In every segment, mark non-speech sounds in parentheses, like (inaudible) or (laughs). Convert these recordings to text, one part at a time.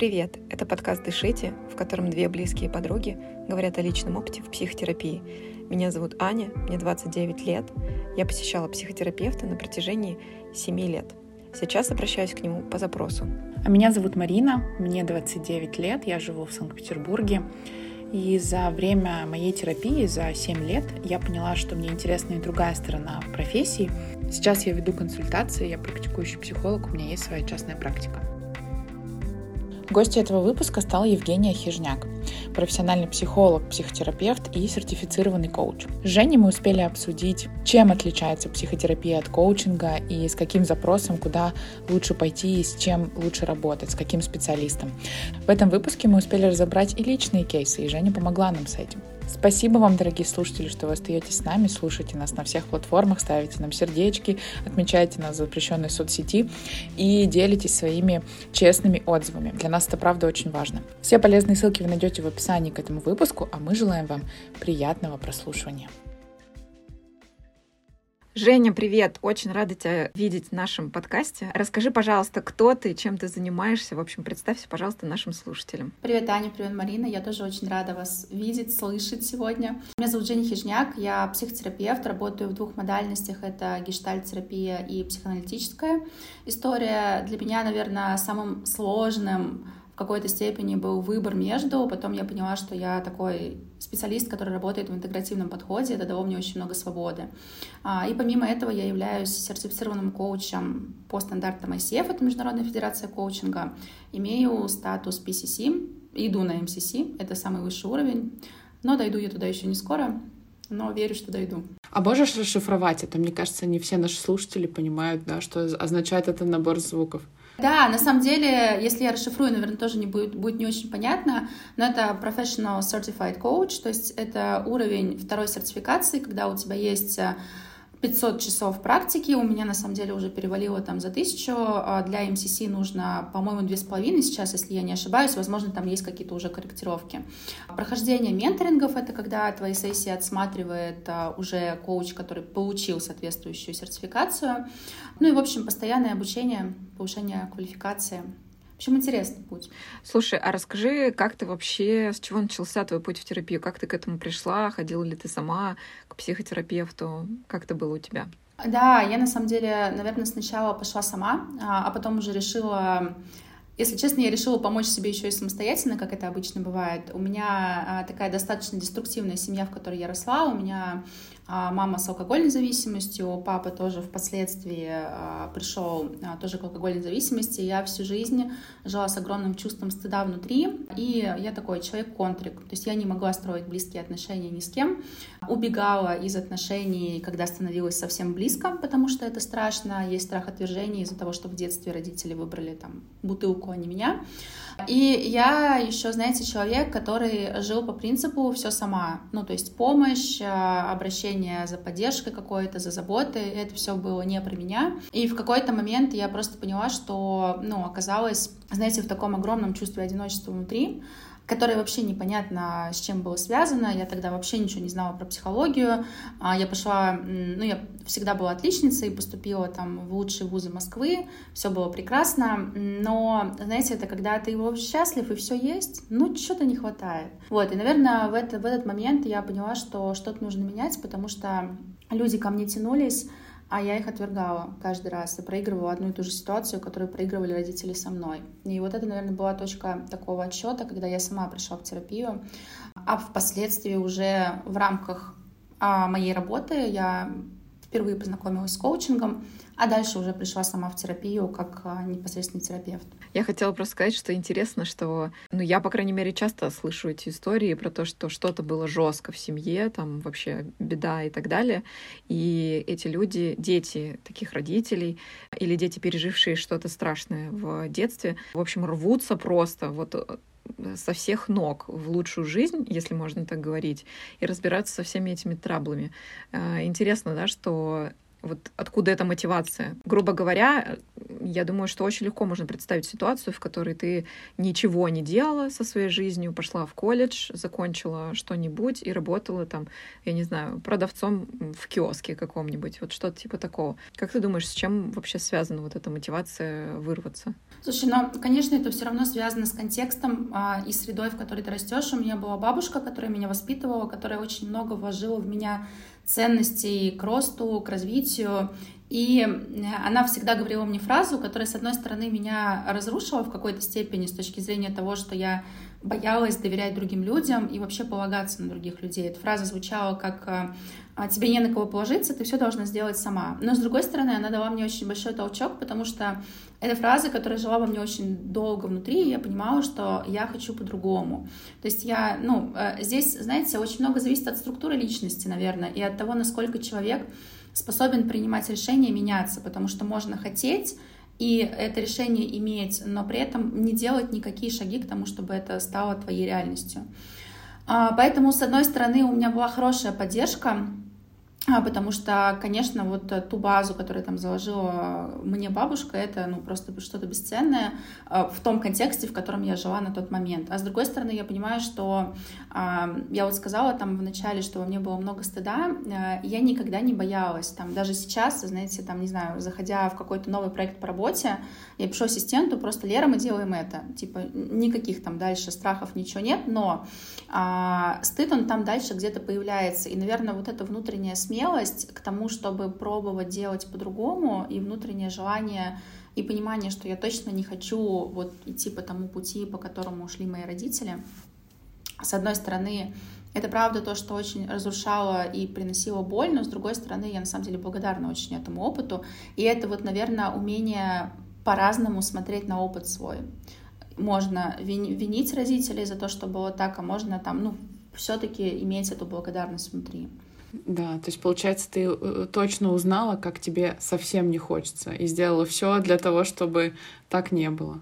привет! Это подкаст «Дышите», в котором две близкие подруги говорят о личном опыте в психотерапии. Меня зовут Аня, мне 29 лет. Я посещала психотерапевта на протяжении 7 лет. Сейчас обращаюсь к нему по запросу. А меня зовут Марина, мне 29 лет, я живу в Санкт-Петербурге. И за время моей терапии, за 7 лет, я поняла, что мне интересна и другая сторона профессии. Сейчас я веду консультации, я практикующий психолог, у меня есть своя частная практика. Гостью этого выпуска стала Евгения Хижняк, профессиональный психолог, психотерапевт и сертифицированный коуч. С Женей мы успели обсудить, чем отличается психотерапия от коучинга и с каким запросом, куда лучше пойти и с чем лучше работать, с каким специалистом. В этом выпуске мы успели разобрать и личные кейсы, и Женя помогла нам с этим. Спасибо вам, дорогие слушатели, что вы остаетесь с нами, слушайте нас на всех платформах, ставите нам сердечки, отмечайте нас в запрещенной соцсети и делитесь своими честными отзывами. Для нас это правда очень важно. Все полезные ссылки вы найдете в описании к этому выпуску, а мы желаем вам приятного прослушивания. Женя, привет! Очень рада тебя видеть в нашем подкасте. Расскажи, пожалуйста, кто ты, чем ты занимаешься. В общем, представься, пожалуйста, нашим слушателям. Привет, Аня, привет, Марина. Я тоже очень рада вас видеть, слышать сегодня. Меня зовут Женя Хижняк, я психотерапевт, работаю в двух модальностях. Это гештальт-терапия и психоаналитическая история. Для меня, наверное, самым сложным какой-то степени был выбор между. Потом я поняла, что я такой специалист, который работает в интегративном подходе. Это дало мне очень много свободы. А, и помимо этого я являюсь сертифицированным коучем по стандартам ICF, это Международная федерация коучинга. Имею статус PCC, иду на MCC, это самый высший уровень. Но дойду я туда еще не скоро, но верю, что дойду. А можешь расшифровать это? Мне кажется, не все наши слушатели понимают, да, что означает это набор звуков. Да, на самом деле, если я расшифрую, наверное, тоже не будет, будет не очень понятно, но это Professional Certified Coach, то есть это уровень второй сертификации, когда у тебя есть э, 500 часов практики, у меня на самом деле уже перевалило там за тысячу, а для МСС нужно, по-моему, две с половиной сейчас, если я не ошибаюсь, возможно, там есть какие-то уже корректировки. Прохождение менторингов — это когда твои сессии отсматривает а, уже коуч, который получил соответствующую сертификацию. Ну и, в общем, постоянное обучение, повышение квалификации — общем, интересный путь. Слушай, а расскажи, как ты вообще, с чего начался твой путь в терапию? Как ты к этому пришла? Ходила ли ты сама к психотерапевту? Как это было у тебя? Да, я на самом деле, наверное, сначала пошла сама, а, а потом уже решила если честно, я решила помочь себе еще и самостоятельно, как это обычно бывает. У меня а, такая достаточно деструктивная семья, в которой я росла. У меня мама с алкогольной зависимостью, папа тоже впоследствии а, пришел а, тоже к алкогольной зависимости. Я всю жизнь жила с огромным чувством стыда внутри, и я такой человек-контрик, то есть я не могла строить близкие отношения ни с кем, убегала из отношений, когда становилась совсем близко, потому что это страшно, есть страх отвержения из-за того, что в детстве родители выбрали там бутылку, а не меня. И я еще, знаете, человек, который жил по принципу все сама. Ну, то есть помощь, обращение обращение за поддержкой какой-то, за заботой. Это все было не про меня. И в какой-то момент я просто поняла, что, ну, оказалось, знаете, в таком огромном чувстве одиночества внутри, которое вообще непонятно с чем было связано. Я тогда вообще ничего не знала про психологию. А, я пошла, ну, я всегда была отличницей, поступила там в лучшие вузы Москвы, все было прекрасно, но, знаете, это когда ты его счастлив и все есть, ну, что-то не хватает. Вот, и, наверное, в, это, в этот момент я поняла, что что-то нужно менять, потому что люди ко мне тянулись, а я их отвергала каждый раз и проигрывала одну и ту же ситуацию, которую проигрывали родители со мной. И вот это, наверное, была точка такого отсчета, когда я сама пришла в терапию, а впоследствии уже в рамках а, моей работы я впервые познакомилась с коучингом, а дальше уже пришла сама в терапию как а, непосредственный терапевт. Я хотела просто сказать, что интересно, что, ну, я, по крайней мере, часто слышу эти истории про то, что что-то было жестко в семье, там вообще беда и так далее. И эти люди, дети таких родителей или дети, пережившие что-то страшное в детстве, в общем, рвутся просто вот э, со всех ног в лучшую жизнь, если можно так говорить, и разбираться со всеми этими траблами. Э, интересно, да, что вот откуда эта мотивация. Грубо говоря, Я думаю, что очень легко можно представить ситуацию, в которой ты ничего не делала со своей жизнью, пошла в колледж, закончила что-нибудь и работала там, я не знаю, продавцом в киоске каком-нибудь, вот что-то типа такого. Как ты думаешь, с чем вообще связана вот эта мотивация вырваться? Слушай, ну, конечно, это все равно связано с контекстом а, и средой, в которой ты растешь. У меня была бабушка, которая меня воспитывала, которая очень много вложила в меня ценностей к росту, к развитию. И э, она всегда говорила мне фразу, которая, с одной стороны, меня разрушила в какой-то степени с точки зрения того, что я боялась доверять другим людям и вообще полагаться на других людей. Эта фраза звучала как э, «А «тебе не на кого положиться, ты все должна сделать сама». Но, с другой стороны, она дала мне очень большой толчок, потому что это фраза, которая жила во мне очень долго внутри, и я понимала, что я хочу по-другому. То есть я, ну, э, здесь, знаете, очень много зависит от структуры личности, наверное, и от того, насколько человек способен принимать решения меняться, потому что можно хотеть и это решение иметь, но при этом не делать никакие шаги к тому, чтобы это стало твоей реальностью. А, поэтому, с одной стороны, у меня была хорошая поддержка, потому что, конечно, вот ту базу, которую там заложила мне бабушка, это ну, просто что-то бесценное а, в том контексте, в котором я жила на тот момент. А с другой стороны, я понимаю, что а, я вот сказала там в начале, что у меня было много стыда, я никогда не боялась. Там даже сейчас, знаете, там, не знаю, заходя в какой-то новый проект по работе, я пишу ассистенту, просто Лера, мы делаем это. Типа никаких там дальше страхов, ничего нет, но а, стыд, он там дальше где-то появляется. И, наверное, вот эта внутренняя смелость к тому, чтобы пробовать делать по-другому, и внутреннее желание и понимание, что я точно не хочу вот идти по тому пути, по которому ушли мои родители. С одной стороны, это правда то, что очень разрушало и приносило боль, но с другой стороны, я на самом деле благодарна очень этому опыту. И это вот, наверное, умение по-разному смотреть на опыт свой. Можно винить родителей за то, что было так, а можно там, ну, все-таки иметь эту благодарность внутри. Да, то есть, получается, ты э, точно узнала, как тебе совсем не хочется, и сделала все для того, чтобы так не было.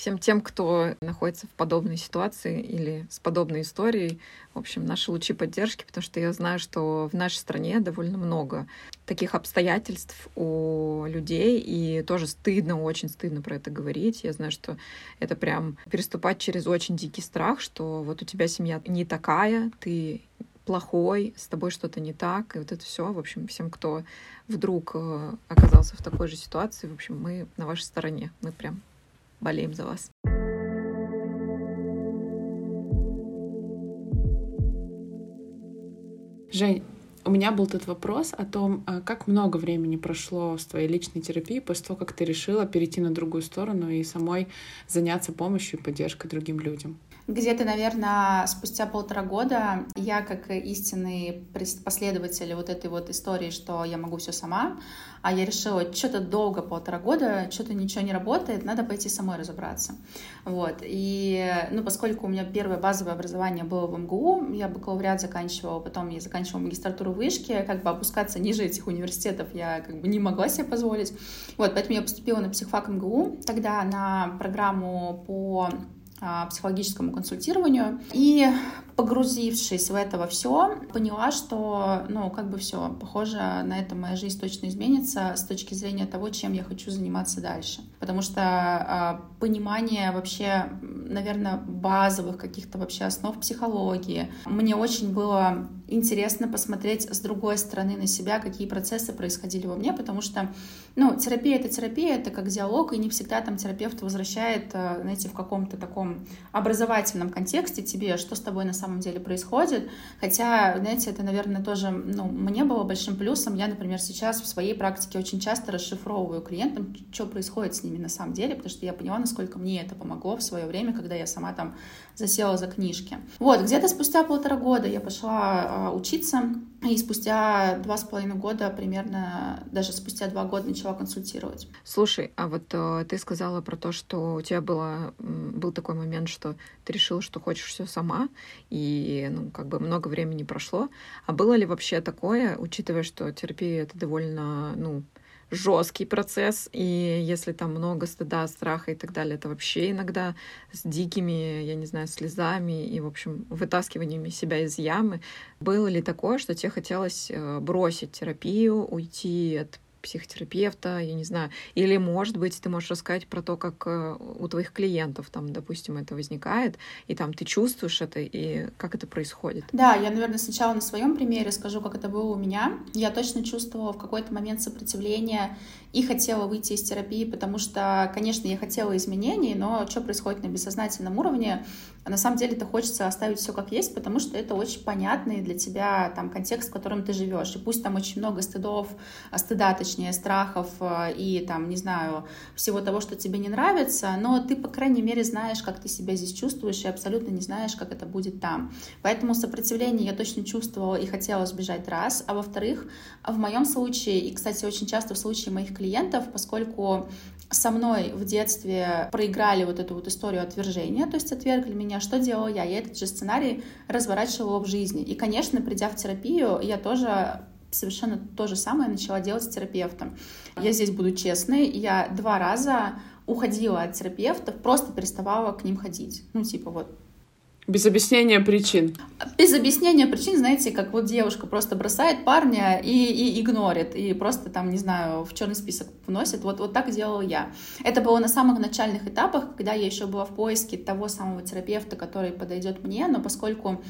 Всем тем, кто находится в подобной ситуации или с подобной историей, в общем, наши лучи поддержки, потому что я знаю, что в нашей стране довольно много таких обстоятельств у людей, и тоже стыдно, очень стыдно про это говорить. Я знаю, что это прям переступать через очень дикий страх, что вот у тебя семья не такая, ты плохой, с тобой что-то не так, и вот это все, в общем, всем, кто вдруг э, оказался в такой же ситуации, в общем, мы на вашей стороне, мы прям болеем за вас. Жень, у меня был тут вопрос о том, а, как много времени прошло с твоей личной терапией после того, как ты решила перейти на другую сторону и самой заняться помощью и поддержкой другим людям. Где-то, наверное, спустя полтора года я, как истинный последователь вот этой вот истории, что я могу все сама, а я решила, что-то долго, полтора года, что-то ничего не работает, надо пойти самой разобраться. Вот. И, ну, поскольку у меня первое базовое образование было в МГУ, я бакалавриат заканчивала, потом я заканчивала магистратуру в Вышке, как бы опускаться ниже этих университетов я как бы не могла себе позволить. Вот, поэтому я поступила на психфак МГУ, тогда на программу по психологическому консультированию. И погрузившись в это во все, поняла, что, ну, как бы все, похоже, на этом моя жизнь точно изменится с точки зрения того, чем я хочу заниматься дальше. Потому что а, понимание вообще, наверное, базовых каких-то вообще основ психологии. Мне очень было интересно посмотреть с другой стороны на себя, какие процессы происходили во мне, потому что, ну, терапия — это терапия, это как диалог, и не всегда там терапевт возвращает, а, знаете, в каком-то таком образовательном контексте тебе, что с тобой на самом самом деле происходит. Хотя, знаете, это, наверное, тоже, ну, мне было большим плюсом. Я, например, сейчас в своей практике очень часто расшифровываю клиентам, что происходит с ними на самом деле, потому что я поняла, насколько мне это помогло в свое время, когда я сама там засела за книжки. Вот, где-то спустя полтора года я пошла а, учиться, и спустя два с половиной года, примерно, даже спустя два года начала консультировать. Слушай, а вот э, ты сказала про то, что у тебя было, был такой момент, что ты решила, что хочешь все сама, и, ну, как бы много времени прошло. А было ли вообще такое, учитывая, что терапия — это довольно, ну, жесткий процесс, и если там много стыда, страха и так далее, это вообще иногда с дикими, я не знаю, слезами и, в общем, вытаскиваниями себя из ямы. Было ли такое, что тебе хотелось э, бросить терапию, уйти от психотерапевта, я не знаю. Или, может быть, ты можешь рассказать про то, как э, у твоих клиентов там, допустим, это возникает, и там ты чувствуешь это, и как это происходит. Да, я, наверное, сначала на своем примере скажу, как это было у меня. Я точно чувствовала в какой-то момент сопротивление и хотела выйти из терапии, потому что, конечно, я хотела изменений, но что происходит на бессознательном уровне, на самом деле это хочется оставить все как есть, потому что это очень понятный для тебя там контекст, в котором ты живешь. И пусть там очень много стыдов, стыда, точнее, страхов э, и там, не знаю, всего того, что тебе не нравится, но ты, по крайней мере, знаешь, как ты себя здесь чувствуешь, и абсолютно не знаешь, как это будет там. Поэтому сопротивление я точно чувствовала и хотела сбежать раз. А во-вторых, в моем случае, и, кстати, очень часто в случае моих клиентов, поскольку со мной в детстве проиграли вот эту вот историю отвержения, то есть отвергли меня, что делала я? Я этот же сценарий разворачивала в жизни. И, конечно, придя в терапию, я тоже совершенно то же самое начала делать с терапевтом. Я здесь буду честной, я два раза уходила от терапевтов, просто переставала к ним ходить. Ну, типа вот без объяснения причин. Без объяснения причин, знаете, как вот девушка просто бросает парня и, и игнорит, и просто там, не знаю, в черный список вносит. Вот, вот так делала я. Это было на самых начальных этапах, когда я еще была в поиске того самого терапевта, который подойдет мне, но поскольку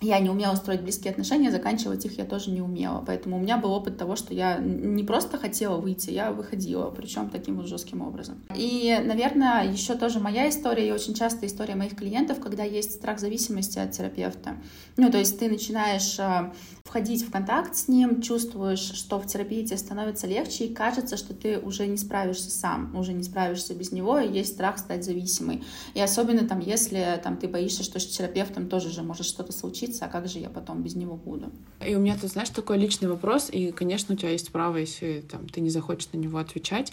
я не умела строить близкие отношения, заканчивать их я тоже не умела. Поэтому у меня был опыт того, что я не просто хотела выйти, я выходила, причем таким вот жестким образом. И, наверное, еще тоже моя история, и очень часто история моих клиентов, когда есть страх зависимости от терапевта. Ну, то есть ты начинаешь э, входить в контакт с ним, чувствуешь, что в терапии тебе становится легче, и кажется, что ты уже не справишься сам, уже не справишься без него, и есть страх стать зависимой. И особенно там, если там, ты боишься, что с терапевтом тоже же может что-то случиться, а как же я потом без него буду? И у меня тут, знаешь, такой личный вопрос, и, конечно, у тебя есть право, если там, ты не захочешь на него отвечать.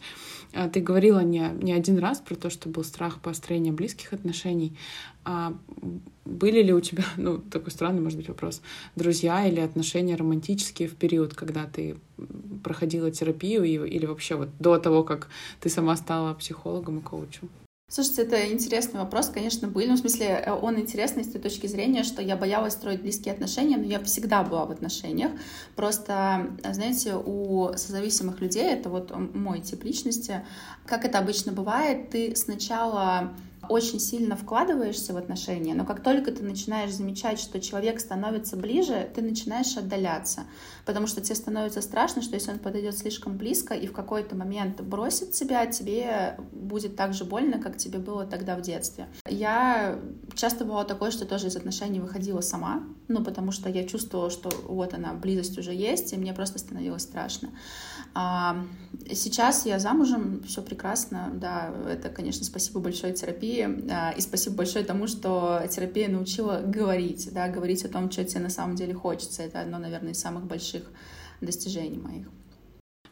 А, ты говорила не, не один раз про то, что был страх построения близких отношений. А были ли у тебя, (laughs) ну, такой странный, может быть, вопрос, друзья или отношения романтические в период, когда ты проходила терапию и, или вообще вот до того, как ты сама стала психологом и коучем? Слушайте, это интересный вопрос, конечно, были. Ну, в смысле, э, он интересный с той точки зрения, что я боялась строить близкие отношения, но я всегда была в отношениях. Просто, знаете, у созависимых людей, это вот мой тип личности, как это обычно бывает, ты сначала очень сильно вкладываешься в отношения, но как только ты начинаешь замечать, что человек становится ближе, ты начинаешь отдаляться, потому что тебе становится страшно, что если он подойдет слишком близко и в какой-то момент бросит тебя, тебе будет так же больно, как тебе было тогда в детстве. Я часто бывало такое, что тоже из отношений выходила сама, ну, потому что я чувствовала, что вот она, близость уже есть, и мне просто становилось страшно. А сейчас я замужем, все прекрасно, да, это, конечно, спасибо большое терапии, а, и спасибо большое тому, что терапия научила говорить, да, говорить о том, что тебе на самом деле хочется. Это одно, наверное, из самых больших достижений моих.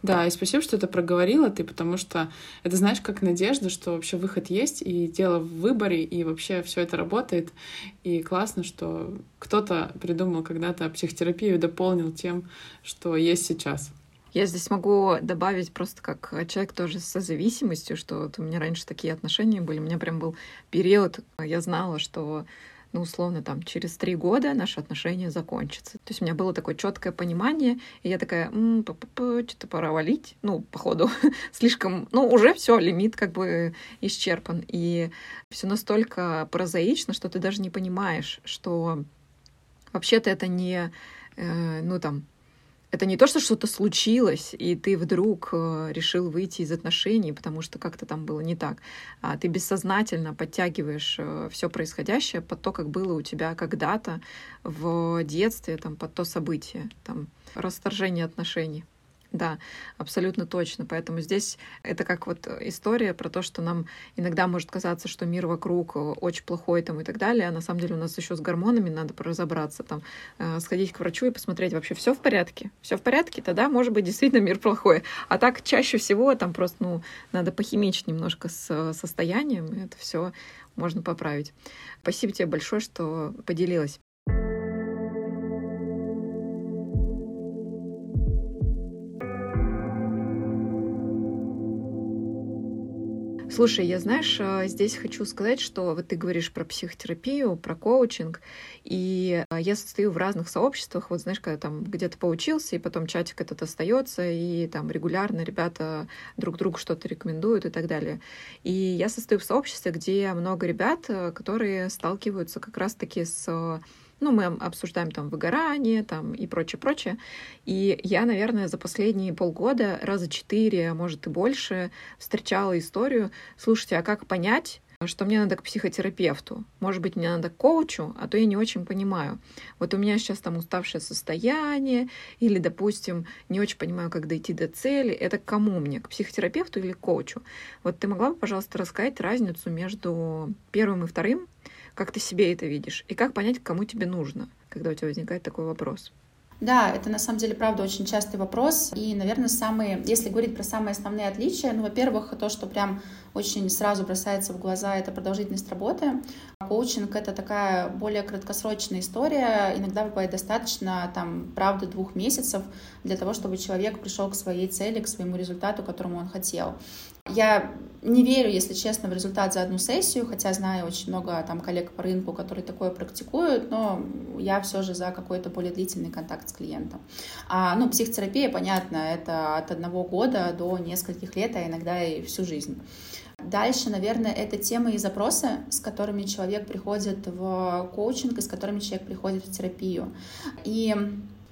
Да, и спасибо, что это проговорила ты, потому что это, знаешь, как надежда, что вообще выход есть, и дело в выборе, и вообще все это работает. И классно, что кто-то придумал когда-то психотерапию и дополнил тем, что есть сейчас. Я здесь могу добавить просто как человек тоже со зависимостью, что вот у меня раньше такие отношения были. У меня прям был период, я знала, что ну, условно, там, через три года наши отношения закончатся. То есть у меня было такое четкое понимание, и я такая, что-то пора валить, ну, походу, (laughs) слишком, ну, уже все, лимит как бы исчерпан. И все настолько прозаично, что ты даже не понимаешь, что вообще-то это не, э, ну, там, это не то, что что-то случилось, и ты вдруг э, решил выйти из отношений, потому что как-то там было не так. А ты бессознательно подтягиваешь э, все происходящее под то, как было у тебя когда-то в детстве, там, под то событие, там, расторжение отношений. Да, абсолютно точно. Поэтому здесь это как вот история про то, что нам иногда может казаться, что мир вокруг очень плохой там и так далее, а на самом деле у нас еще с гормонами надо разобраться, там, э, сходить к врачу и посмотреть, вообще все в порядке, все в порядке, тогда, может быть, действительно мир плохой. А так чаще всего там просто, ну, надо похимичить немножко с состоянием, и это все можно поправить. Спасибо тебе большое, что поделилась. Слушай, я, знаешь, а, здесь хочу сказать, что вот ты говоришь про психотерапию, про коучинг, и а, я состою в разных сообществах, вот знаешь, когда там где-то поучился, и потом чатик этот остается, и там регулярно ребята друг другу что-то рекомендуют и так далее. И я состою в сообществе, где много ребят, э, которые сталкиваются как раз-таки с ну, мы обсуждаем там выгорание там, и прочее, прочее. И я, наверное, за последние полгода раза четыре, а может и больше, встречала историю. Слушайте, а как понять, что мне надо к психотерапевту. Может быть, мне надо к коучу, а то я не очень понимаю. Вот у меня сейчас там уставшее состояние, или, допустим, не очень понимаю, как дойти до цели. Это к кому мне? К психотерапевту или к коучу? Вот ты могла бы, пожалуйста, рассказать разницу между первым и вторым? Как ты себе это видишь? И как понять, кому тебе нужно, когда у тебя возникает такой вопрос? Да, это на самом деле, правда, очень частый вопрос. И, наверное, самые, если говорить про самые основные отличия, ну, во-первых, то, что прям очень сразу бросается в глаза, это продолжительность работы. Коучинг — это такая более краткосрочная история. Иногда бывает достаточно, там, правда, двух месяцев для того, чтобы человек пришел к своей цели, к своему результату, которому он хотел. Я не верю, если честно, в результат за одну сессию, хотя знаю очень много там коллег по рынку, которые такое практикуют, но я все же за какой-то более длительный контакт с клиентом. А, ну, психотерапия, понятно, это от одного года до нескольких лет, а иногда и всю жизнь. Дальше, наверное, это темы и запросы, с которыми человек приходит в коучинг и с которыми человек приходит в терапию. И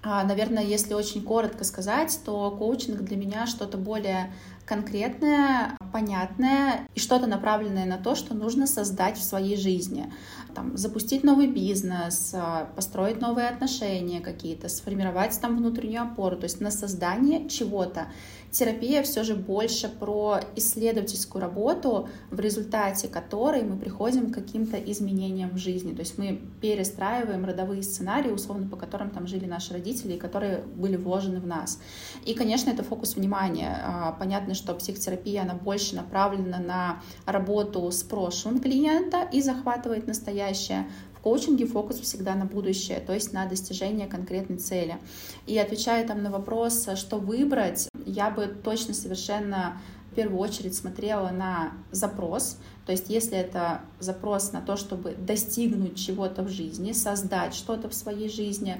а, Наверное, если очень коротко сказать, то коучинг для меня что-то более конкретное, понятное и что-то направленное на то, что нужно создать в своей жизни. Там, запустить новый бизнес, а, построить новые отношения какие-то, сформировать там внутреннюю опору, то есть на создание чего-то терапия все же больше про исследовательскую работу, в результате которой мы приходим к каким-то изменениям в жизни. То есть мы перестраиваем родовые сценарии, условно, по которым там жили наши родители, и которые были вложены в нас. И, конечно, это фокус внимания. А, понятно, что психотерапия, она больше направлена на работу с прошлым клиента и захватывает настоящее коучинге фокус всегда на будущее, то есть на достижение конкретной цели. И отвечая там на вопрос, что выбрать, я бы точно совершенно в первую очередь смотрела на запрос, то есть если это запрос на то, чтобы достигнуть чего-то в жизни, создать что-то в своей жизни,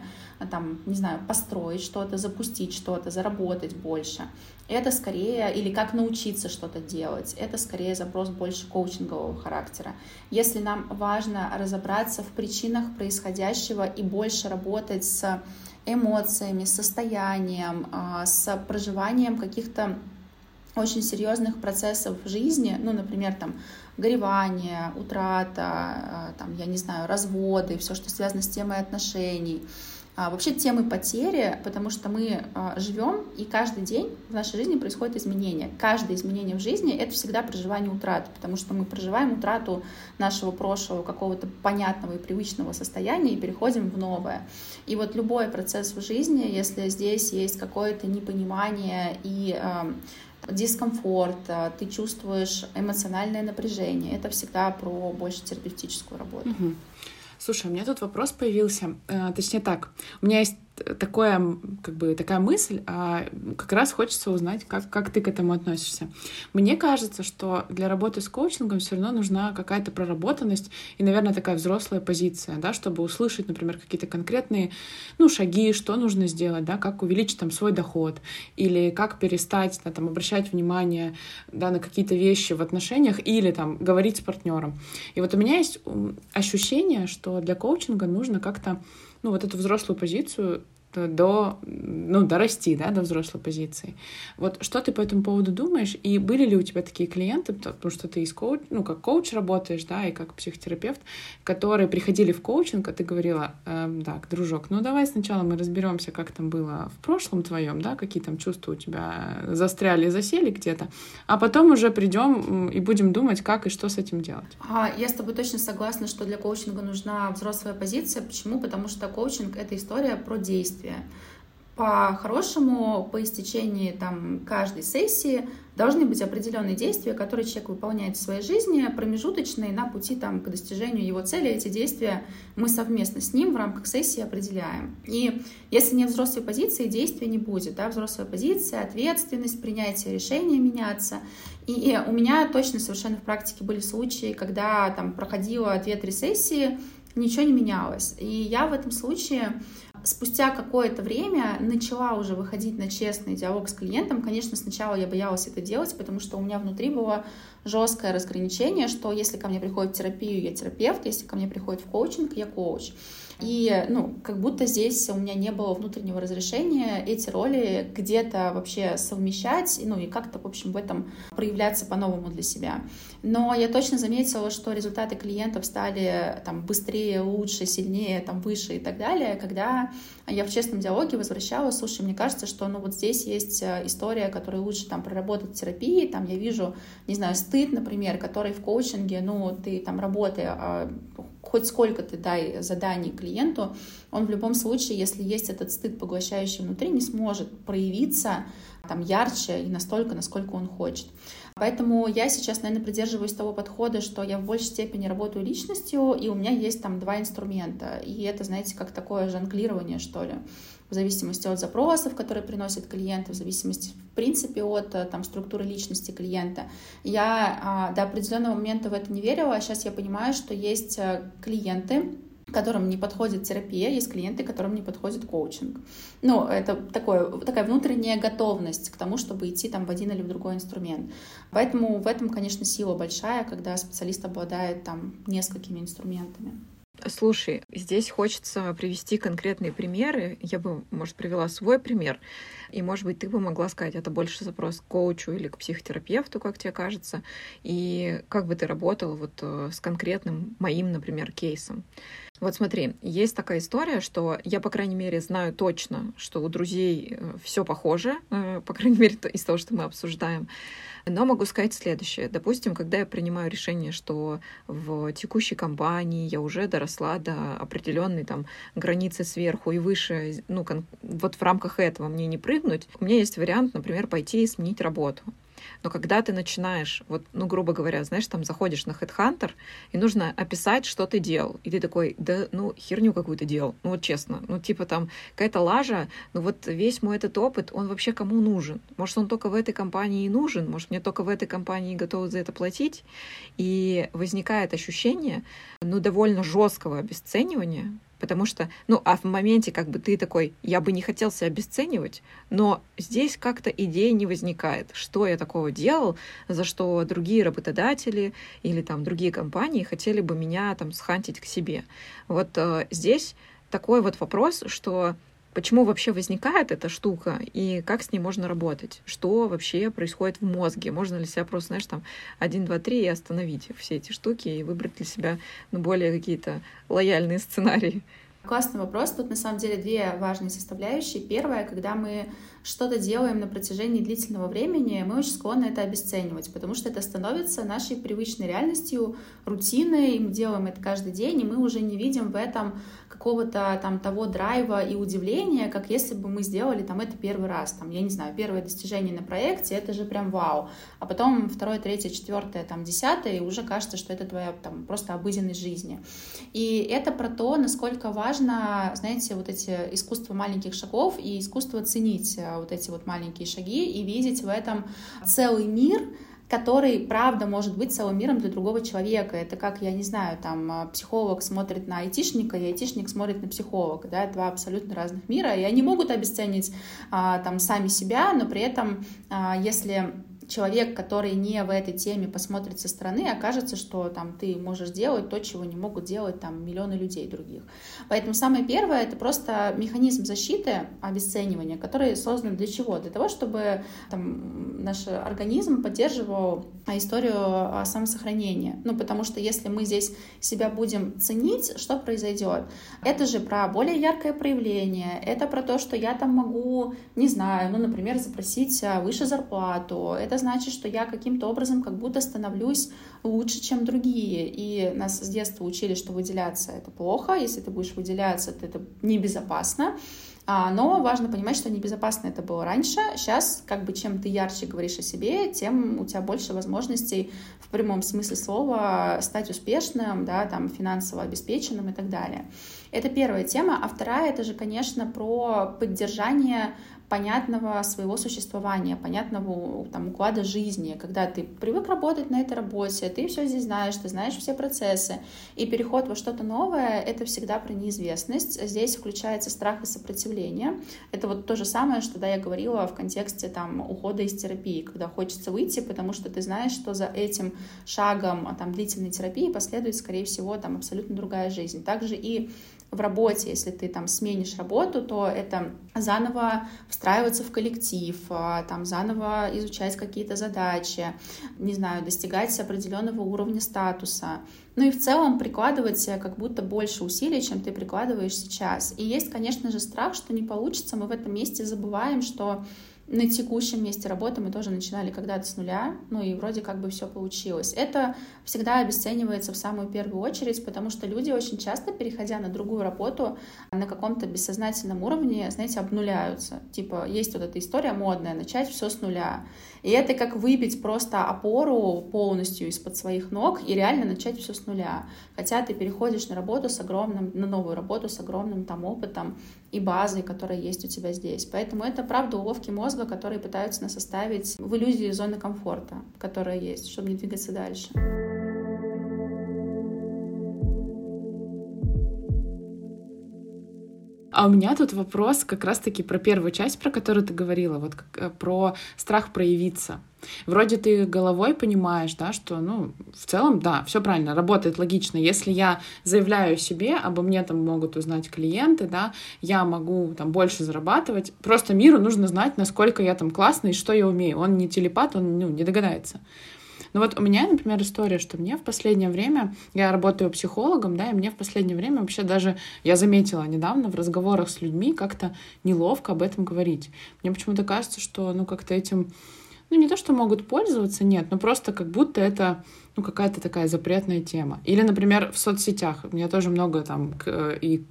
там, не знаю, построить что-то, запустить что-то, заработать больше, это скорее, или как научиться что-то делать, это скорее запрос больше коучингового характера. Если нам важно разобраться в причинах происходящего и больше работать с эмоциями, состоянием, а, с проживанием каких-то очень серьезных процессов в жизни, ну, например, там, горевание, утрата, а, там, я не знаю, разводы, все, что связано с темой отношений, а, вообще темы потери, потому что мы а, живем, и каждый день в нашей жизни происходит изменение. Каждое изменение в жизни — это всегда проживание утраты, потому что мы проживаем утрату нашего прошлого, какого-то понятного и привычного состояния и переходим в новое. И вот любой процесс в жизни, если здесь есть какое-то непонимание и дискомфорт, ты чувствуешь эмоциональное напряжение. Это всегда про больше терапевтическую работу. Угу. Слушай, у меня тут вопрос появился. Э, точнее так, у меня есть такое, как бы, такая мысль, а как раз хочется узнать, как, как ты к этому относишься. Мне кажется, что для работы с коучингом все равно нужна какая-то проработанность и, наверное, такая взрослая позиция, да, чтобы услышать, например, какие-то конкретные, ну, шаги, что нужно сделать, да, как увеличить там свой доход или как перестать, да, там, обращать внимание, да, на какие-то вещи в отношениях или там говорить с партнером. И вот у меня есть ощущение, что для коучинга нужно как-то ну, вот эту взрослую позицию до, ну, дорасти, да, до взрослой позиции. Вот что ты по этому поводу думаешь? И были ли у тебя такие клиенты, потому что ты из коуч, ну, как коуч работаешь, да, и как психотерапевт, которые приходили в коучинг, а ты говорила, э, так, дружок, ну, давай сначала мы разберемся, как там было в прошлом твоем, да, какие там чувства у тебя застряли, засели где-то, а потом уже придем и будем думать, как и что с этим делать. А, я с тобой точно согласна, что для коучинга нужна взрослая позиция. Почему? Потому что коучинг — это история про действие действия. по-хорошему, по истечении там, каждой сессии должны быть определенные действия, которые человек выполняет в своей жизни, промежуточные на пути там, к достижению его цели. Эти действия мы совместно с ним в рамках сессии определяем. И если нет взрослой позиции, действия не будет. Да? Взрослая позиция, ответственность, принятие решения меняться. И у меня точно совершенно в практике были случаи, когда там проходило 2-3 сессии, ничего не менялось. И я в этом случае спустя какое-то время начала уже выходить на честный диалог с клиентом. Конечно, сначала я боялась это делать, потому что у меня внутри было жесткое разграничение, что если ко мне приходит в терапию, я терапевт, если ко мне приходит в коучинг, я коуч. И, ну, как будто здесь у меня не было внутреннего разрешения эти роли где-то вообще совмещать, ну, и как-то, в общем, в этом проявляться по-новому для себя. Но я точно заметила, что результаты клиентов стали там быстрее, лучше, сильнее, там выше и так далее, когда я в честном диалоге возвращала, слушай, мне кажется, что ну вот здесь есть э, история, которую лучше там проработать в терапии, там я вижу, не знаю, стыд, например, который в коучинге, ну ты там работая, а, хоть сколько ты дай заданий клиенту, он в любом случае, если есть этот стыд, поглощающий внутри, не сможет проявиться там ярче и настолько, насколько он хочет. Поэтому я сейчас, наверное, придерживаюсь того подхода, что я в большей степени работаю личностью, и у меня есть там два инструмента. И это, знаете, как такое жонглирование, что ли в зависимости от запросов, которые приносят клиенты, в зависимости, в принципе, от там, структуры личности клиента. Я а, до определенного момента в это не верила, а сейчас я понимаю, что есть э, клиенты, которым не подходит терапия, есть клиенты, которым не подходит коучинг. Ну, это такое, такая внутренняя готовность к тому, чтобы идти там в один или в другой инструмент. Поэтому в этом, конечно, сила большая, когда специалист обладает там несколькими инструментами. Слушай, здесь хочется привести конкретные примеры. Я бы, может, привела свой пример. И, может быть, ты бы могла сказать, это больше запрос к коучу или к психотерапевту, как тебе кажется. И как бы ты работала вот э, с конкретным моим, например, кейсом. Вот смотри, есть такая история, что я, по крайней мере, знаю точно, что у друзей э, все похоже, э, по крайней мере, из того, что мы обсуждаем. Но могу сказать следующее. Допустим, когда я принимаю решение, что в текущей компании я уже доросла до определенной там границы сверху и выше, ну, вот в рамках этого мне не прыгнуть, у меня есть вариант, например, пойти и сменить работу. Но когда ты начинаешь, вот, ну, грубо говоря, знаешь, там заходишь на Headhunter, и нужно описать, что ты делал. И ты такой, да, ну, херню какую-то делал. Ну, вот честно. Ну, типа там какая-то лажа, ну, вот весь мой этот опыт, он вообще кому нужен? Может, он только в этой компании и нужен? Может, мне только в этой компании готовы за это платить? И возникает ощущение, ну, довольно жесткого обесценивания, Потому что, ну, а в моменте как бы ты такой, я бы не хотел себя обесценивать, но здесь как-то идея не возникает, что я такого делал, за что другие работодатели или там другие компании хотели бы меня там схантить к себе. Вот э, здесь такой вот вопрос, что почему вообще возникает эта штука и как с ней можно работать, что вообще происходит в мозге, можно ли себя просто, знаешь, там один, два, три и остановить все эти штуки и выбрать для себя ну, более какие-то лояльные сценарии. Классный вопрос. Тут на самом деле две важные составляющие. Первая, когда мы что-то делаем на протяжении длительного времени, мы очень склонны это обесценивать, потому что это становится нашей привычной реальностью, рутиной, мы делаем это каждый день, и мы уже не видим в этом какого-то там того драйва и удивления, как если бы мы сделали там это первый раз, там, я не знаю, первое достижение на проекте, это же прям вау, а потом второе, третье, четвертое, там, десятое, и уже кажется, что это твоя там просто обыденность жизни. И это про то, насколько важно, знаете, вот эти искусства маленьких шагов и искусство ценить э, вот эти вот маленькие шаги и видеть в этом целый мир, который, правда, может быть целым миром для другого человека. Это как, я не знаю, там, а, психолог смотрит на айтишника, и айтишник смотрит на психолога, да, два абсолютно разных мира, и они могут обесценить а, там сами себя, но при этом, а, если человек, который не в этой теме посмотрит со стороны, окажется, что там ты можешь делать то, чего не могут делать там миллионы людей других. Поэтому самое первое — это просто механизм защиты, обесценивания, который создан для чего? Для того, чтобы там, наш организм поддерживал историю самосохранения. Ну, потому что если мы здесь себя будем ценить, что произойдет? Это же про более яркое проявление, это про то, что я там могу, не знаю, ну, например, запросить а, выше зарплату, это значит, что я каким-то образом как будто становлюсь лучше, чем другие. И нас с детства учили, что выделяться — это плохо, если ты будешь выделяться, то это небезопасно. А, но важно понимать, что небезопасно это было раньше. Сейчас, как бы, чем ты ярче говоришь о себе, тем у тебя больше возможностей в прямом смысле слова стать успешным, да, там, финансово обеспеченным и так далее. Это первая тема. А вторая, это же, конечно, про поддержание понятного своего существования, понятного там, уклада жизни, когда ты привык работать на этой работе, ты все здесь знаешь, ты знаешь все процессы, и переход во что-то новое — это всегда про неизвестность. Здесь включается страх и сопротивление. Это вот то же самое, что да, я говорила в контексте там, ухода из терапии, когда хочется выйти, потому что ты знаешь, что за этим шагом там, длительной терапии последует, скорее всего, там, абсолютно другая жизнь. Также и в работе, если ты там сменишь работу, то это заново встраиваться в коллектив, а, там заново изучать какие-то задачи, не знаю, достигать определенного уровня статуса. Ну и в целом прикладывать как будто больше усилий, чем ты прикладываешь сейчас. И есть, конечно же, страх, что не получится. Мы в этом месте забываем, что на текущем месте работы мы тоже начинали когда-то с нуля, ну и вроде как бы все получилось. Это всегда обесценивается в самую первую очередь, потому что люди очень часто, переходя на другую работу, на каком-то бессознательном уровне, знаете, обнуляются. Типа, есть вот эта история модная, начать все с нуля. И это как выбить просто опору полностью из-под своих ног и реально начать все с нуля. Хотя ты переходишь на работу с огромным, на новую работу с огромным там опытом и базой, которая есть у тебя здесь. Поэтому это правда уловки мозга, которые пытаются нас оставить в иллюзии зоны комфорта, которая есть, чтобы не двигаться дальше. А у меня тут вопрос как раз-таки про первую часть, про которую ты говорила, вот э, про страх проявиться. Вроде ты головой понимаешь, да, что, ну, в целом, да, все правильно, работает логично. Если я заявляю себе, обо мне там могут узнать клиенты, да, я могу там больше зарабатывать. Просто миру нужно знать, насколько я там классный что я умею. Он не телепат, он ну, не догадается. Ну вот у меня, например, история, что мне в последнее время, я работаю психологом, да, и мне в последнее время вообще даже, я заметила недавно в разговорах с людьми, как-то неловко об этом говорить. Мне почему-то кажется, что, ну, как-то этим, ну, не то, что могут пользоваться, нет, но просто как будто это ну, какая-то такая запретная тема. Или, например, в соцсетях. У меня тоже много там и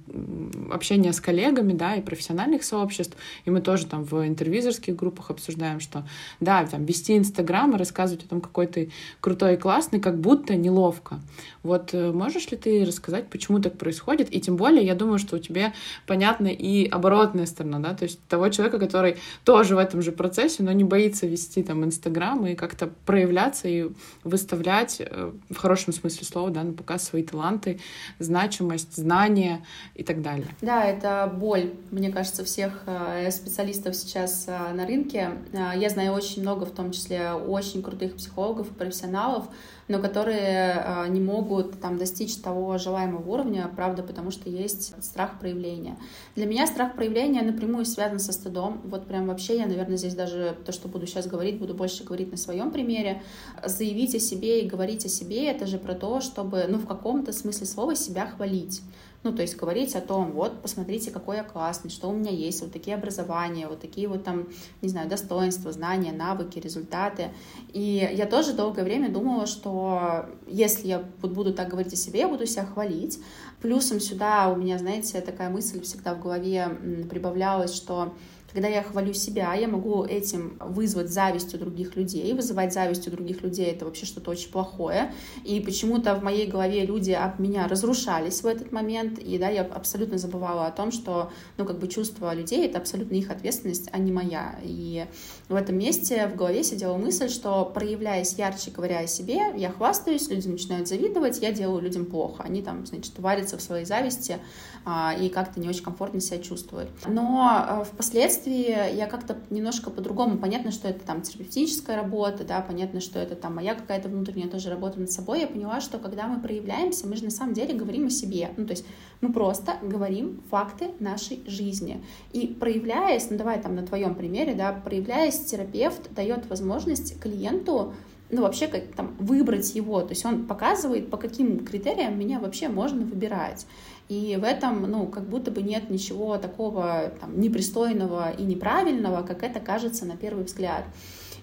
общения с коллегами, да, и профессиональных сообществ, и мы тоже там в интервьюзерских группах обсуждаем, что, да, там, вести Инстаграм и рассказывать о том, какой ты крутой и классный, как будто неловко. Вот э, можешь ли ты рассказать, почему так происходит? И тем более, я думаю, что у тебя понятна и оборотная сторона, да, то есть того человека, который тоже в этом же процессе, но не боится вести там Инстаграм и как-то проявляться и выставлять показать э, в хорошем смысле слова, да, на показ свои таланты, значимость, знания и так далее. Да, это боль, мне кажется, всех э, специалистов сейчас э, на рынке. Я знаю очень много, в том числе очень крутых психологов и профессионалов, но которые а, не могут там достичь того желаемого уровня, правда, потому что есть страх проявления. Для меня страх проявления напрямую связан со стыдом. Вот прям вообще я, наверное, здесь даже то, что буду сейчас говорить, буду больше говорить на своем примере. Заявить о себе и говорить о себе — это же про то, чтобы, ну, в каком-то смысле слова себя хвалить. Ну, то есть говорить о том, вот, посмотрите, какой я классный, что у меня есть, вот такие образования, вот такие вот там, не знаю, достоинства, знания, навыки, результаты. И я тоже долгое время думала, что если я буду так говорить о себе, я буду себя хвалить. Плюсом сюда у меня, знаете, такая мысль всегда в голове прибавлялась, что когда я хвалю себя, я могу этим вызвать зависть у других людей. Вызывать зависть у других людей — это вообще что-то очень плохое. И почему-то в моей голове люди от меня разрушались в этот момент. И да, я абсолютно забывала о том, что ну, как бы чувство людей — это абсолютно их ответственность, а не моя. И в этом месте в голове сидела мысль, что проявляясь ярче, говоря о себе, я хвастаюсь, люди начинают завидовать, я делаю людям плохо. Они там, значит, варятся в своей зависти а, и как-то не очень комфортно себя чувствуют. Но а, впоследствии впоследствии я как-то немножко по-другому, понятно, что это там терапевтическая работа, да, понятно, что это там моя какая-то внутренняя тоже работа над собой, я поняла, что когда мы проявляемся, мы же на самом деле говорим о себе, ну, то есть мы просто говорим факты нашей жизни. И проявляясь, ну, давай там на твоем примере, да, проявляясь, терапевт дает возможность клиенту ну, вообще, как там, выбрать его, то есть он показывает, по каким критериям меня вообще можно выбирать. И в этом, ну, как будто бы нет ничего такого там, непристойного и неправильного, как это кажется на первый взгляд.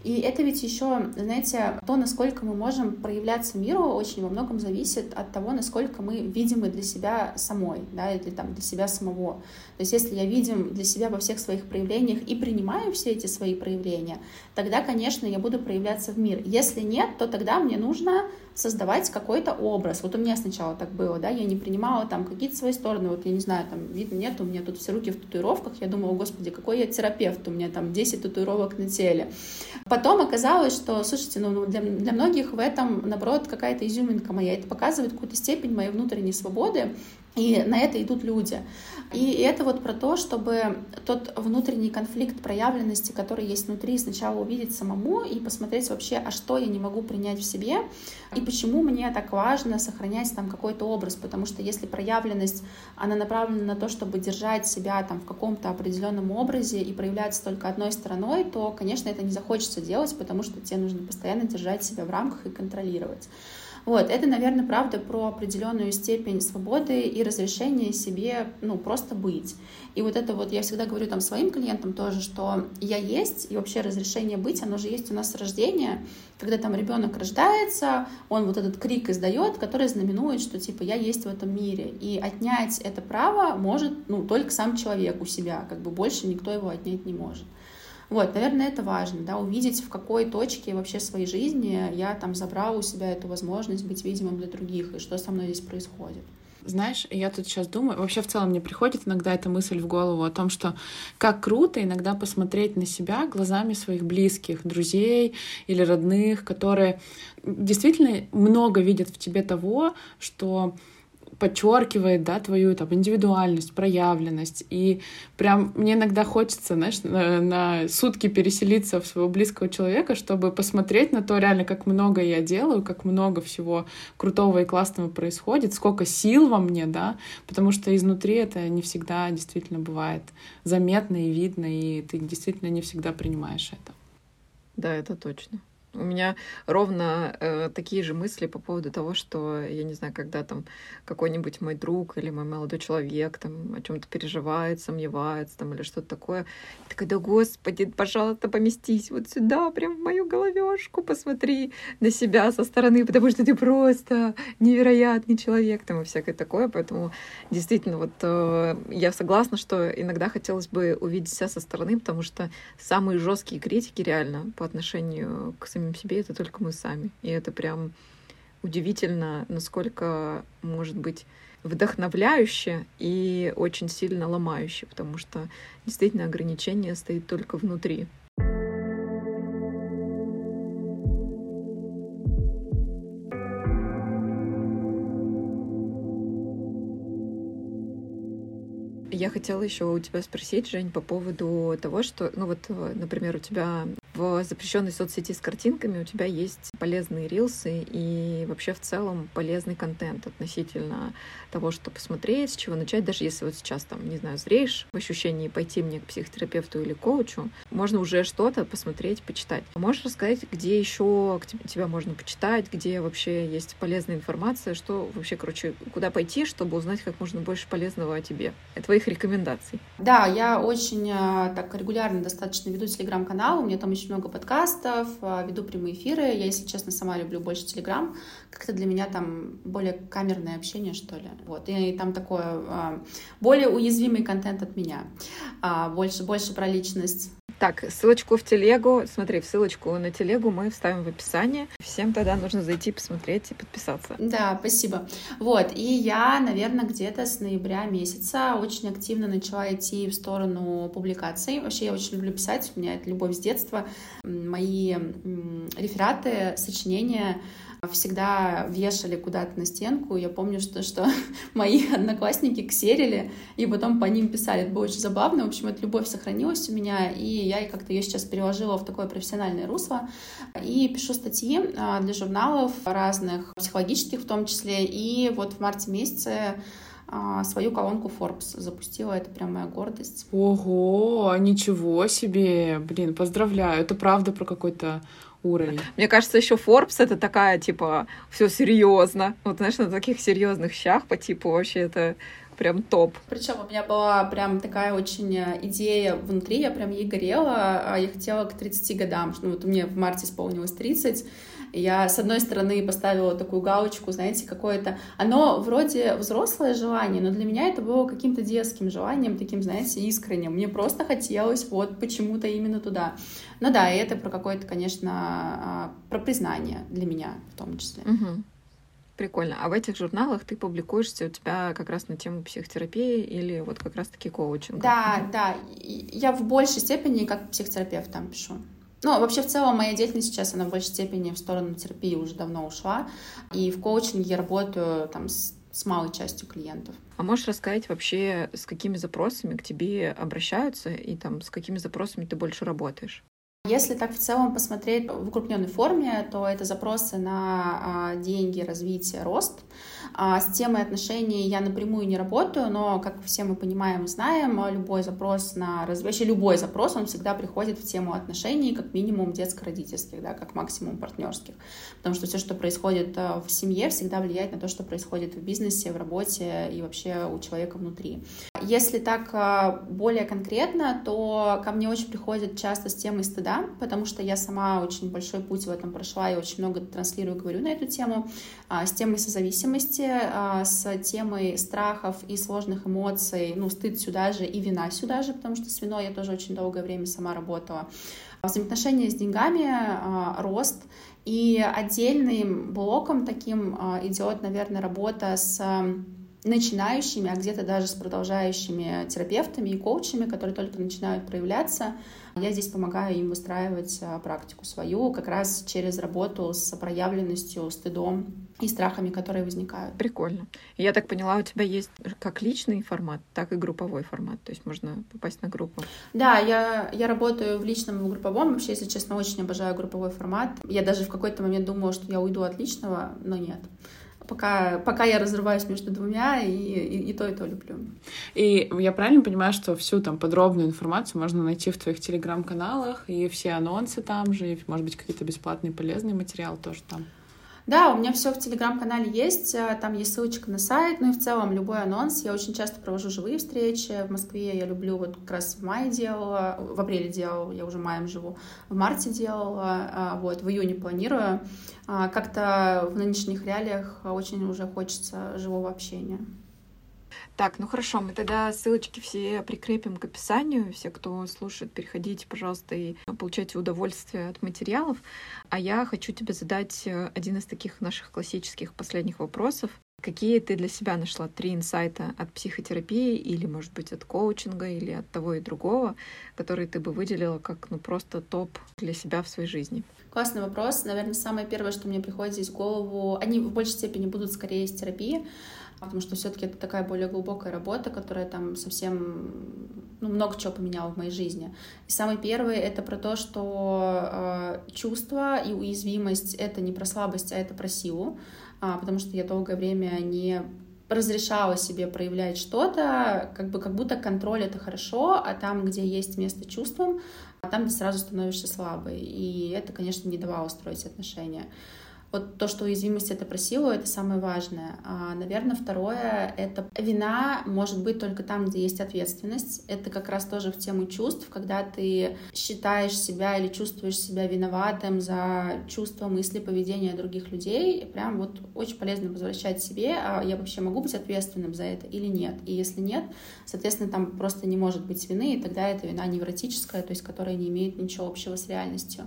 И это ведь еще, знаете, то, насколько мы можем проявляться миру, очень во многом зависит от того, насколько мы видимы для себя самой, да, или там для себя самого. То есть если я видим для себя во всех своих проявлениях и принимаю все эти свои проявления, тогда, конечно, я буду проявляться в мир. Если нет, то тогда мне нужно создавать какой-то образ. Вот у меня сначала так было, да, я не принимала там какие-то свои стороны, вот я не знаю, там видно, нет, у меня тут все руки в татуировках, я думала, господи, какой я терапевт, у меня там 10 татуировок на теле. Потом оказалось, что, слушайте, ну, для, для многих в этом, наоборот, какая-то изюминка моя, это показывает какую-то степень моей внутренней свободы, и на это идут люди. И это вот про то, чтобы тот внутренний конфликт проявленности, который есть внутри, сначала увидеть самому и посмотреть вообще, а что я не могу принять в себе, и почему мне так важно сохранять там какой-то образ, потому что если проявленность, она направлена на то, чтобы держать себя там в каком-то определенном образе и проявляться только одной стороной, то, конечно, это не захочется делать, потому что тебе нужно постоянно держать себя в рамках и контролировать. Вот, это, наверное, правда про определенную степень свободы и разрешения себе, ну, просто быть. И вот это вот я всегда говорю там своим клиентам тоже, что я есть, и вообще разрешение быть, оно же есть у нас с рождения, когда там ребенок рождается, он вот этот крик издает, который знаменует, что типа я есть в этом мире. И отнять это право может, ну, только сам человек у себя, как бы больше никто его отнять не может. Вот, наверное, это важно, да, увидеть, в какой точке вообще своей жизни я там забрала у себя эту возможность быть видимым для других, и что со мной здесь происходит. Знаешь, я тут сейчас думаю, вообще в целом мне приходит иногда эта мысль в голову о том, что как круто иногда посмотреть на себя глазами своих близких, друзей или родных, которые действительно много видят в тебе того, что подчеркивает, да, твою там индивидуальность, проявленность. И прям мне иногда хочется, знаешь, на, на сутки переселиться в своего близкого человека, чтобы посмотреть на то реально, как много я делаю, как много всего крутого и классного происходит, сколько сил во мне, да, потому что изнутри это не всегда действительно бывает заметно и видно, и ты действительно не всегда принимаешь это. Да, это точно. У меня ровно э, такие же мысли по поводу того, что, я не знаю, когда там какой-нибудь мой друг или мой молодой человек там о чем-то переживает, сомневается там или что-то такое. Я такая, да господи, пожалуйста, поместись вот сюда, прям в мою головешку, посмотри на себя со стороны, потому что ты просто невероятный человек там и всякое такое. Поэтому действительно вот э, я согласна, что иногда хотелось бы увидеть себя со стороны, потому что самые жесткие критики реально по отношению к себе это только мы сами. И это прям удивительно, насколько может быть вдохновляюще и очень сильно ломающе, потому что действительно ограничение стоит только внутри. Я хотела еще у тебя спросить, Жень, по поводу того, что, ну вот, например, у тебя в запрещенной соцсети с картинками у тебя есть полезные рилсы и вообще в целом полезный контент относительно того, что посмотреть, с чего начать, даже если вот сейчас там, не знаю, зреешь в ощущении пойти мне к психотерапевту или коучу, можно уже что-то посмотреть, почитать. Можешь рассказать, где еще тебя можно почитать, где вообще есть полезная информация, что вообще, короче, куда пойти, чтобы узнать как можно больше полезного о тебе, и твоих рекомендаций? Да, я очень а, так регулярно достаточно веду телеграм-канал, у меня там очень много подкастов, а, веду прямые эфиры. Я, если честно, сама люблю больше Телеграм. Как-то для меня там более камерное общение, что ли. Вот. И там такое а, более уязвимый контент от меня. А, больше, больше про личность. Так, ссылочку в телегу, смотри, ссылочку на телегу мы вставим в описание. Всем тогда нужно зайти, посмотреть и подписаться. Да, спасибо. Вот, и я, наверное, где-то с ноября месяца очень активно начала идти в сторону публикаций. Вообще, я очень люблю писать, у меня это любовь с детства. Мои рефераты, сочинения всегда вешали куда-то на стенку. Я помню, что, что (laughs) мои одноклассники ксерили, и потом по ним писали. Это было очень забавно. В общем, эта любовь сохранилась у меня, и я как-то ее сейчас переложила в такое профессиональное русло. И пишу статьи а, для журналов разных, психологических в том числе. И вот в марте месяце а, свою колонку Forbes запустила. Это прям моя гордость. Ого, ничего себе! Блин, поздравляю. Это правда про какой-то уровень. Мне кажется, еще Forbes это такая, типа, все серьезно. Вот, знаешь, на таких серьезных щах по типу вообще это прям топ. Причем у меня была прям такая очень э, идея внутри, я прям ей горела, а я хотела к 30 годам, ну вот мне в марте исполнилось 30, я, с одной стороны, поставила такую галочку, знаете, какое-то... Оно вроде взрослое желание, но для меня это было каким-то детским желанием, таким, знаете, искренним. Мне просто хотелось вот почему-то именно туда. Ну да, и это про какое-то, конечно, а, про признание для меня в том числе. Угу. Прикольно. А в этих журналах ты публикуешься у тебя как раз на тему психотерапии или вот как раз-таки коучинга? Да, да. Я в большей степени как психотерапевт там пишу. Ну, вообще, в целом, моя деятельность сейчас, она в большей степени в сторону терапии уже давно ушла. И в коучинге я работаю там с, с малой частью клиентов. А можешь рассказать вообще, с какими запросами к тебе обращаются и там с какими запросами ты больше работаешь? Если так в целом посмотреть в укрупненной форме, то это запросы на а, деньги, развитие, рост. А с темой отношений я напрямую не работаю, но, как все мы понимаем и знаем, любой запрос на вообще любой запрос, он всегда приходит в тему отношений, как минимум детско-родительских, да, как максимум партнерских. Потому что все, что происходит а, в семье, всегда влияет на то, что происходит в бизнесе, в работе и вообще у человека внутри. Если так а, более конкретно, то ко мне очень приходят часто с темой стыда, да, потому что я сама очень большой путь в этом прошла и очень много транслирую, говорю на эту тему, а, с темой созависимости, а, с темой страхов и сложных эмоций, ну, стыд сюда же и вина сюда же, потому что с виной я тоже очень долгое время сама работала. Взаимоотношения с деньгами, а, рост, и отдельным блоком таким идет, наверное, работа с начинающими, а где-то даже с продолжающими терапевтами и коучами, которые только начинают проявляться, я здесь помогаю им выстраивать а, практику свою, как раз через работу с проявленностью, стыдом и страхами, которые возникают. Прикольно. Я так поняла, у тебя есть как личный формат, так и групповой формат, то есть можно попасть на группу. Да, я, я работаю в личном и в групповом. Вообще, если честно, очень обожаю групповой формат. Я даже в какой-то момент думала, что я уйду от личного, но нет пока, пока я разрываюсь между двумя, и, и, и то, и то люблю. И я правильно понимаю, что всю там подробную информацию можно найти в твоих телеграм-каналах, и все анонсы там же, и, может быть, какие-то бесплатные полезные материалы тоже там? Да, у меня все в телеграм-канале есть, а, там есть ссылочка на сайт, ну и в целом любой анонс. Я очень часто провожу живые встречи в Москве, я люблю, вот как раз в мае делала, в апреле делала, я уже маем живу, в марте делала, а, вот, в июне планирую. А, как-то в нынешних реалиях очень уже хочется живого общения. Так, ну хорошо, мы тогда ссылочки все прикрепим к описанию. Все, кто слушает, переходите, пожалуйста, и получайте удовольствие от материалов. А я хочу тебе задать э, один из таких наших классических последних вопросов. Какие ты для себя нашла три инсайта от психотерапии или, может быть, от коучинга или от того и другого, которые ты бы выделила как ну, просто топ для себя в своей жизни? Классный вопрос. Наверное, самое первое, что мне приходит здесь в голову, они в большей степени будут скорее из терапии, потому что все-таки это такая более глубокая работа, которая там совсем ну, много чего поменяла в моей жизни. И самый первый это про то, что э, чувство и уязвимость это не про слабость, а это про силу, э, потому что я долгое время не разрешала себе проявлять что-то, как бы как будто контроль это хорошо, а там, где есть место чувствам, а там ты сразу становишься слабой. И это, конечно, не давало строить отношения. Вот то, что уязвимость — это про силу, это самое важное. А, наверное, второе — это вина может быть только там, где есть ответственность. Это как раз тоже в тему чувств, когда ты считаешь себя или чувствуешь себя виноватым за чувства, мысли, поведение других людей. Прям вот очень полезно возвращать себе, а я вообще могу быть ответственным за это или нет. И если нет, соответственно, там просто не может быть вины, и тогда это вина невротическая, то есть которая не имеет ничего общего с реальностью.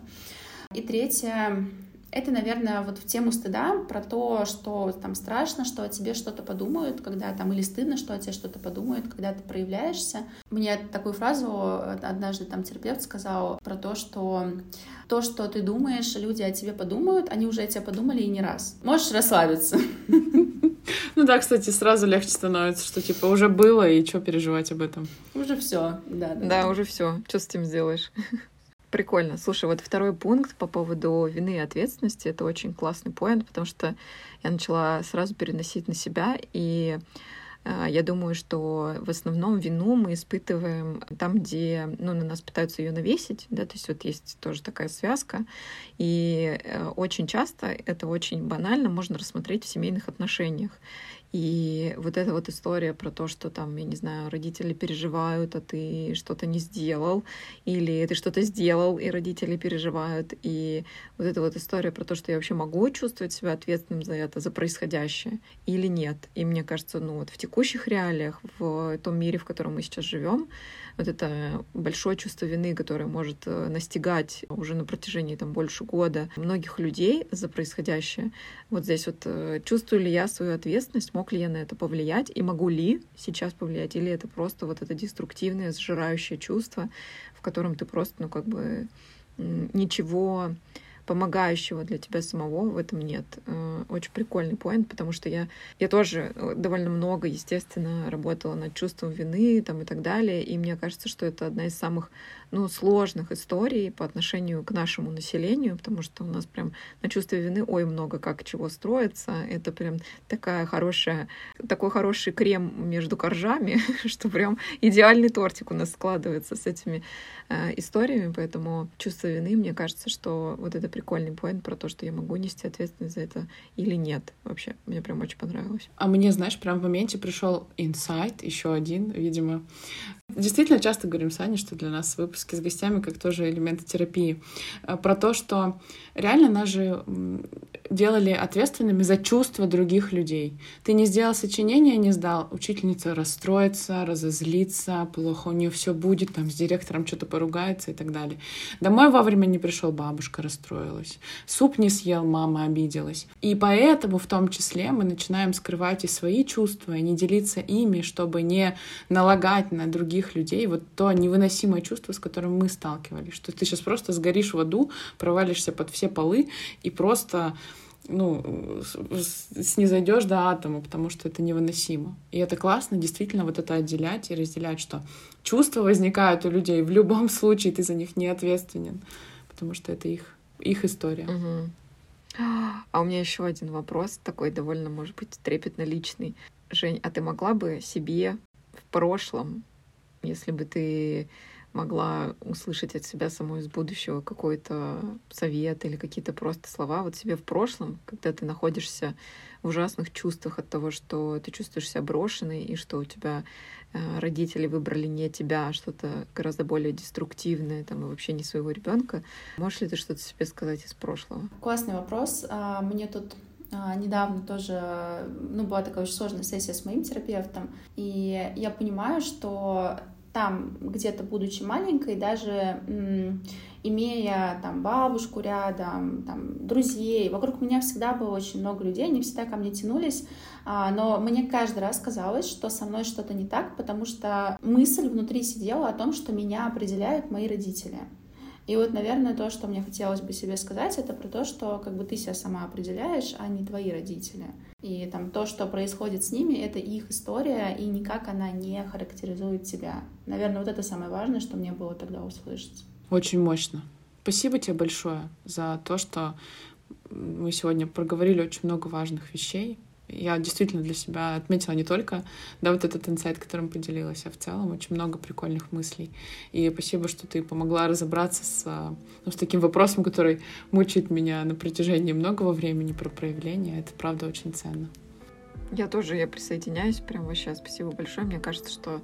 И третье это, наверное, вот в тему стыда про то, что там страшно, что о тебе что-то подумают, когда там, или стыдно, что о тебе что-то подумают, когда ты проявляешься. Мне такую фразу однажды там терапевт сказал про то, что то, что ты думаешь, люди о тебе подумают, они уже о тебе подумали и не раз. Можешь расслабиться. (laughs) Ну да, кстати, сразу легче становится, что типа уже было, и что переживать об этом. Уже все, да, да. Да, уже все. Что с этим сделаешь? (laughs) Прикольно. Слушай, вот второй пункт по поводу вины и ответственности — это очень классный поинт, потому что я начала сразу переносить на себя, и А, я думаю, что в основном вину мы испытываем там, где ну, на нас пытаются ее навесить, да, то есть вот есть тоже такая связка, и э, очень часто это очень банально можно рассмотреть в семейных отношениях. И вот эта вот история про то, что там, я не знаю, родители переживают, а ты что-то не сделал, или ты что-то сделал, и родители переживают. И вот эта вот история про то, что я вообще могу чувствовать себя ответственным за это, за происходящее, или нет. И мне кажется, ну вот в текущих реалиях, в том мире, в котором мы сейчас живем, вот это большое чувство вины, которое может э, настигать уже на протяжении там больше года многих людей за происходящее. Вот здесь вот э, чувствую ли я свою ответственность, мог ли я на это повлиять и могу ли сейчас повлиять, или это просто вот это деструктивное, сжирающее чувство, в котором ты просто, ну как бы ничего помогающего для тебя самого в этом нет. Э, очень прикольный поинт, потому что я, я тоже э, довольно много, естественно, работала над чувством вины там, и так далее, и мне кажется, что это одна из самых ну, сложных историй по отношению к нашему населению, потому что у нас прям на чувстве вины ой много как чего строится. Это прям такая хорошая, такой хороший крем между коржами, (laughs) что прям идеальный тортик у нас складывается с этими э, историями. Поэтому чувство вины, мне кажется, что вот это прикольный поинт про то, что я могу нести ответственность за это или нет. Вообще, мне прям очень понравилось. А мне, знаешь, прям в моменте пришел инсайт, еще один, видимо, Действительно, часто говорим с Аней, что для нас выпуски с гостями как тоже элементы терапии. Э, про то, что реально нас же делали ответственными за чувства других людей. Ты не сделал сочинение, не сдал, учительница расстроится, разозлится, плохо у нее все будет, там с директором что-то поругается и так далее. Домой вовремя не пришел, бабушка расстроилась. Суп не съел, мама обиделась. И поэтому в том числе мы начинаем скрывать и свои чувства, и не делиться ими, чтобы не налагать на других людей вот то невыносимое чувство, с которым мы сталкивались, что ты сейчас просто сгоришь в аду, провалишься под все полы и просто ну, снизойдешь до атома, потому что это невыносимо. И это классно, действительно, вот это отделять и разделять, что чувства возникают у людей, в любом (laughs) случае ты за них не ответственен, потому что это их, их история. Угу. А у меня еще один вопрос, такой довольно, может быть, трепетно личный. Жень, а ты могла бы себе в прошлом, если бы ты могла услышать от себя самой из будущего какой-то совет или какие-то просто слова вот себе в прошлом, когда ты находишься в ужасных чувствах от того, что ты чувствуешь себя брошенной и что у тебя э, родители выбрали не тебя, а что-то гораздо более деструктивное, там, и вообще не своего ребенка. Можешь ли ты что-то себе сказать из прошлого? Классный вопрос. А, мне тут а, недавно тоже, ну, была такая очень сложная сессия с моим терапевтом, и я понимаю, что там где-то будучи маленькой, даже имея там бабушку рядом, там друзей, вокруг меня всегда было очень много людей, они всегда ко мне тянулись, а, но мне каждый раз казалось, что со мной что-то не так, потому что мысль внутри сидела о том, что меня определяют мои родители. И вот, наверное, то, что мне хотелось бы себе сказать, это про то, что как бы ты себя сама определяешь, а не твои родители. И там то, что происходит с ними, это их история, и никак она не характеризует тебя. Наверное, вот это самое важное, что мне было тогда услышать. Очень мощно. Спасибо тебе большое за то, что мы сегодня проговорили очень много важных вещей я действительно для себя отметила не только да, вот этот инсайт, которым поделилась, а в целом очень много прикольных мыслей. И спасибо, что ты помогла разобраться с, ну, с таким вопросом, который мучает меня на протяжении многого времени про проявление. Это правда очень ценно. Я тоже, я присоединяюсь прямо вообще. Спасибо большое. Мне кажется, что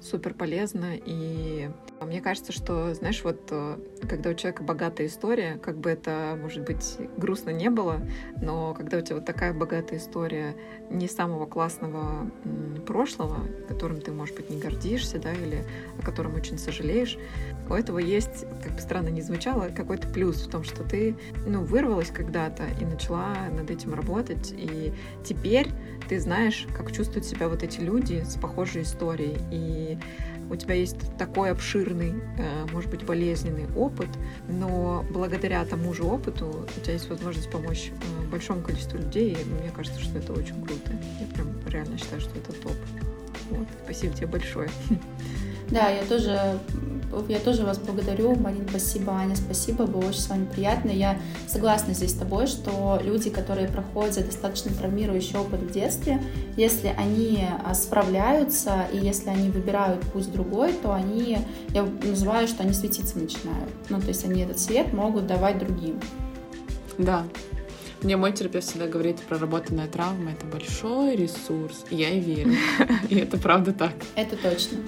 супер полезно. И мне кажется, что, знаешь, вот э, когда у человека богатая история, как бы это, может быть, грустно не было, но когда у тебя вот такая богатая история не самого классного прошлого, которым ты, может быть, не гордишься, да, или о котором очень сожалеешь, у этого есть, как бы странно не звучало, какой-то плюс в том, что ты, ну, вырвалась когда-то и начала над этим работать, и теперь ты знаешь, как чувствуют себя вот эти люди с похожей историей, и у тебя есть такой обширный, э, может быть, болезненный опыт, но благодаря тому же опыту у тебя есть возможность помочь э, большому количеству людей, и мне кажется, что это очень круто. Я прям реально считаю, что это топ. Вот. Спасибо тебе большое. (laughs) Да, я тоже я тоже вас благодарю. Марин, спасибо, Аня, спасибо. Было очень с вами приятно. Я согласна здесь с тобой, что люди, которые проходят достаточно травмирующий опыт в детстве, если они а, справляются и если они выбирают путь другой, то они, я называю, что они светиться начинают. Ну, то есть они этот свет могут давать другим. Да, мне мой терапевт всегда говорит, проработанная травма — это большой ресурс. Я и верю. (laughs) И это правда так. Это точно.